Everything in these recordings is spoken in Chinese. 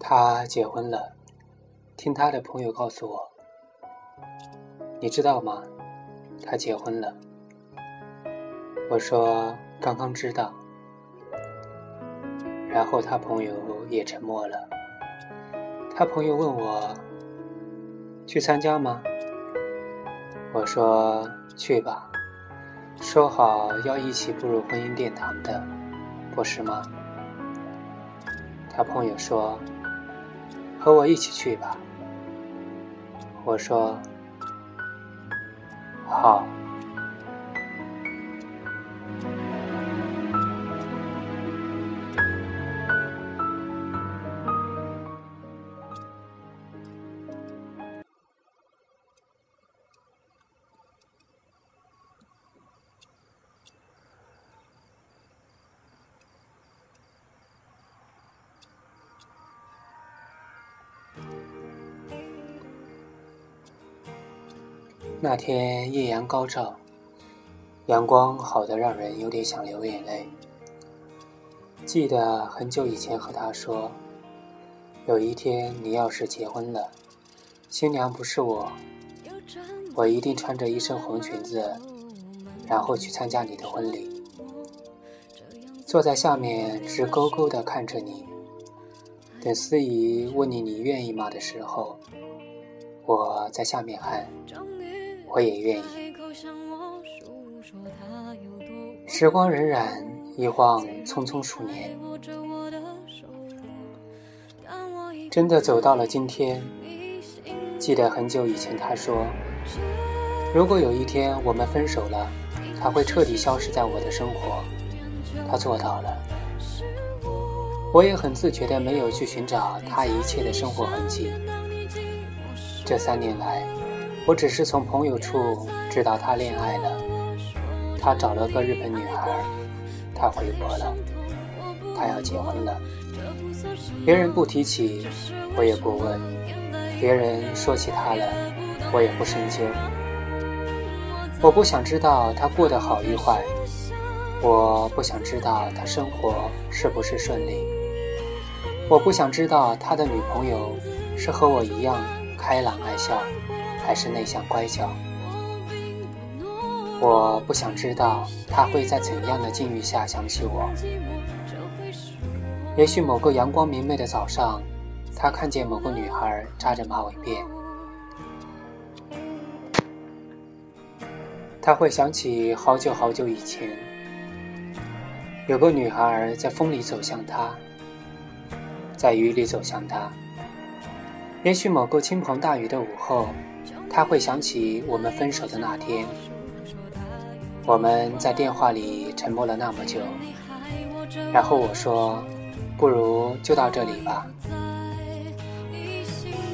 他结婚了，听他的朋友告诉我。你知道吗？他结婚了。我说刚刚知道。然后他朋友也沉默了。他朋友问我去参加吗？我说去吧，说好要一起步入婚姻殿堂的，不是吗？他朋友说。和我一起去吧，我说好。那天艳阳高照，阳光好的让人有点想流眼泪。记得很久以前和他说，有一天你要是结婚了，新娘不是我，我一定穿着一身红裙子，然后去参加你的婚礼，坐在下面直勾勾的看着你。等司仪问你你愿意吗的时候，我在下面喊。我也愿意。时光荏苒，一晃匆匆数年，真的走到了今天。记得很久以前，他说：“如果有一天我们分手了，他会彻底消失在我的生活。”他做到了。我也很自觉的没有去寻找他一切的生活痕迹。这三年来。我只是从朋友处知道他恋爱了，他找了个日本女孩，他回国了，他要结婚了。别人不提起，我也不问；别人说起他了，我也不深究。我不想知道他过得好与坏，我不想知道他生活是不是顺利，我不想知道他的女朋友是和我一样开朗爱笑。还是内向乖巧，我不想知道他会在怎样的境遇下想起我。也许某个阳光明媚的早上，他看见某个女孩扎着马尾辫，他会想起好久好久以前，有个女孩在风里走向他，在雨里走向他。也许某个倾盆大雨的午后。他会想起我们分手的那天，我们在电话里沉默了那么久，然后我说：“不如就到这里吧。”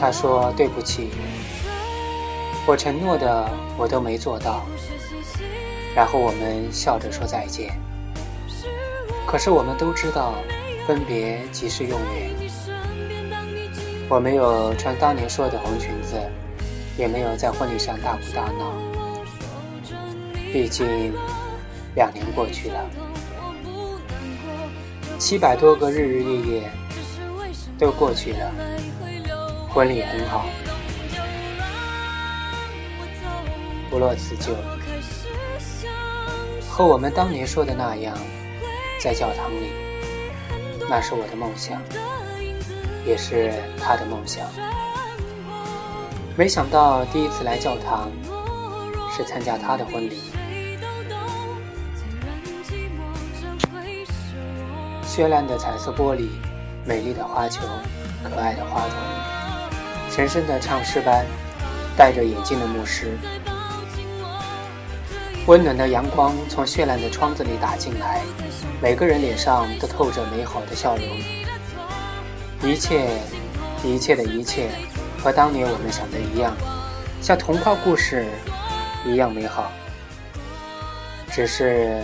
他说：“对不起，我承诺的我都没做到。”然后我们笑着说再见。可是我们都知道，分别即是永远。我没有穿当年说的红裙子。也没有在婚礼上大哭大闹，毕竟两年过去了，七百多个日日夜夜都过去了，婚礼很好，不落此旧，和我们当年说的那样，在教堂里，那是我的梦想，也是他的梦想。没想到第一次来教堂是参加他的婚礼。绚烂的彩色玻璃，美丽的花球，可爱的花童，神圣的唱诗班，戴着眼镜的牧师，温暖的阳光从绚烂的窗子里打进来，每个人脸上都透着美好的笑容。一切，一切的一切。和当年我们想的一样，像童话故事一样美好。只是，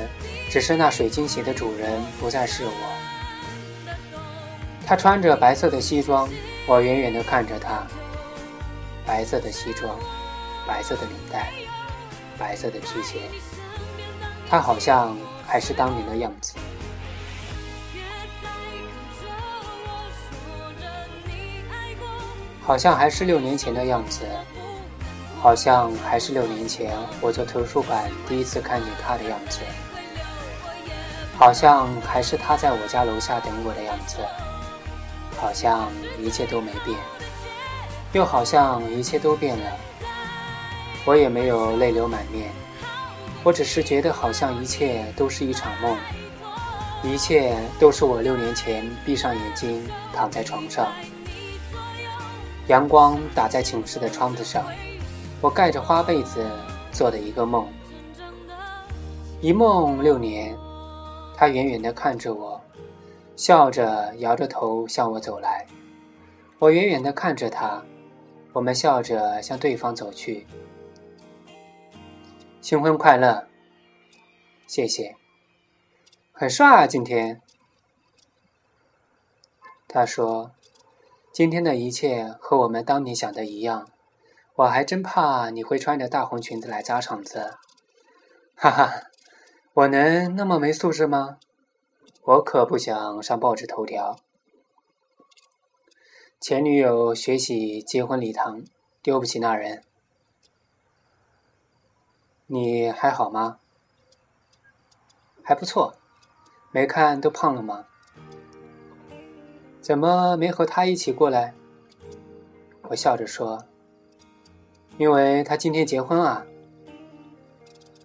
只是那水晶鞋的主人不再是我。他穿着白色的西装，我远远地看着他。白色的西装，白色的领带，白色的皮鞋，他好像还是当年的样子，好像还是六年前的样子，好像还是六年前我在图书馆第一次看见他的样子，好像还是他在我家楼下等我的样子，好像一切都没变。又好像一切都变了，我也没有泪流满面，我只是觉得好像一切都是一场梦，一切都是我六年前闭上眼睛躺在床上，阳光打在寝室的窗子上，我盖着花被子做的一个梦，一梦六年，他远远地看着我，笑着摇着头向我走来，我远远地看着他。我们笑着向对方走去。新婚快乐！谢谢。很帅啊，今天。他说：“今天的一切和我们当年想的一样。”我还真怕你会穿着大红裙子来砸场子。哈哈，我能那么没素质吗？我可不想上报纸头条。前女友学习结婚礼堂，丢不起那人。你还好吗？还不错，没看都胖了吗？怎么没和他一起过来？我笑着说：“因为他今天结婚啊。”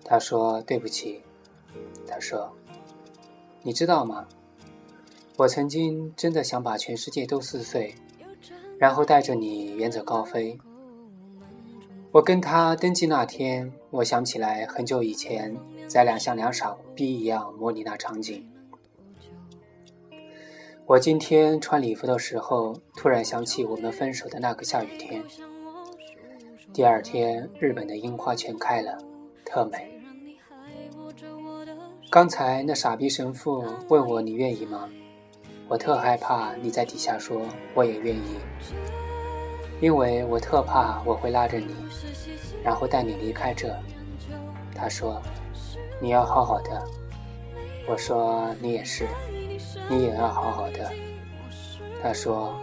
他说：“对不起。”他说：“你知道吗？我曾经真的想把全世界都撕碎。”然后带着你远走高飞。我跟他登记那天，我想起来很久以前，咱俩像两傻逼一样模拟那场景。我今天穿礼服的时候，突然想起我们分手的那个下雨天。第二天，日本的樱花全开了，特美。刚才那傻逼神父问我你愿意吗？我特害怕你在底下说我也愿意，因为我特怕我会拉着你，然后带你离开这。他说你要好好的，我说你也是，你也要好好的。他说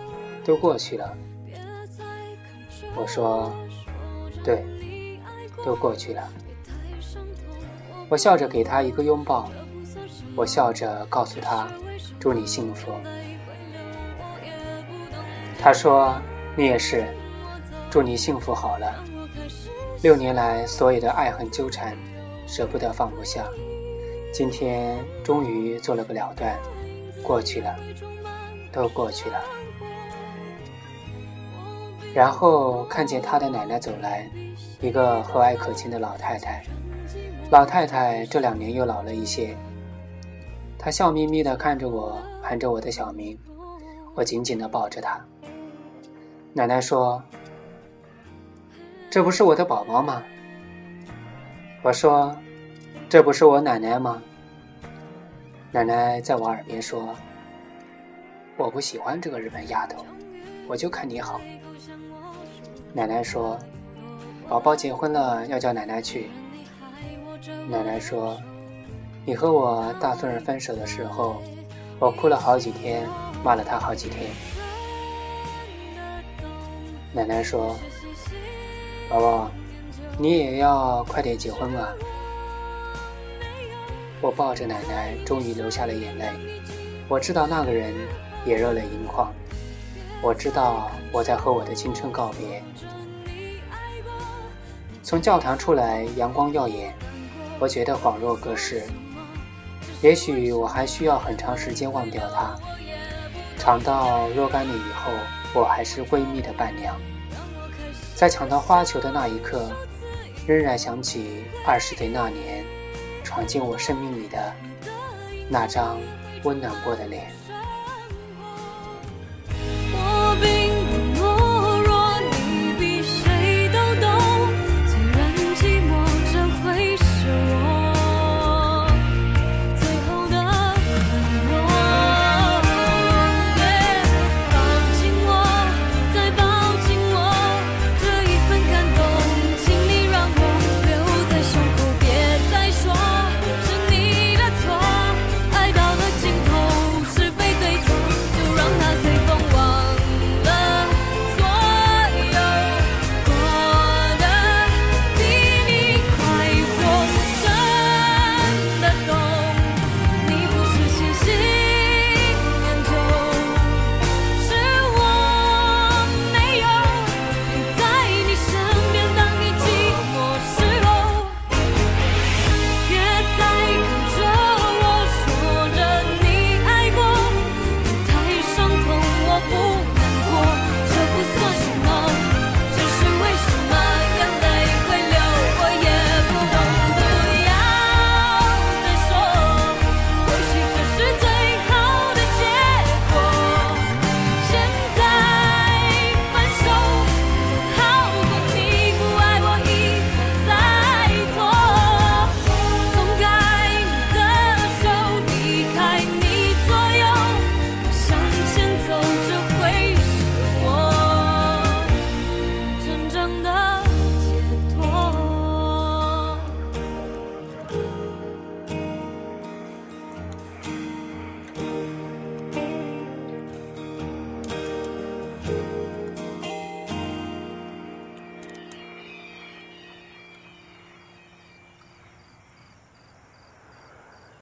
都过去了，我说对，都过去了。我笑着给他一个拥抱，我笑着告诉他。祝你幸福。他说：“你也是，祝你幸福好了。六年来所有的爱恨纠缠，舍不得放不下，今天终于做了个了断，过去了，都过去了。”然后看见他的奶奶走来，一个和蔼可亲的老太太。老太太这两年又老了一些。她笑眯眯地看着我，喊着我的小名，我紧紧地抱着她。奶奶说：“这不是我的宝宝吗？”我说：“这不是我奶奶吗？”奶奶在我耳边说：“我不喜欢这个日本丫头，我就看你好。”奶奶说：“宝宝结婚了，要叫奶奶去。”奶奶说。你和我大孙儿分手的时候，我哭了好几天，骂了他好几天。奶奶说：“宝宝，你也要快点结婚了！”我抱着奶奶，终于流下了眼泪。我知道那个人也热泪盈眶，我知道我在和我的青春告别。从教堂出来，阳光耀眼，我觉得恍若隔世。也许我还需要很长时间忘掉他，尝到若干年以后，我还是闺蜜的伴娘。在抢到花球的那一刻，仍然想起二十岁那年，闯进我生命里的那张温暖过的脸。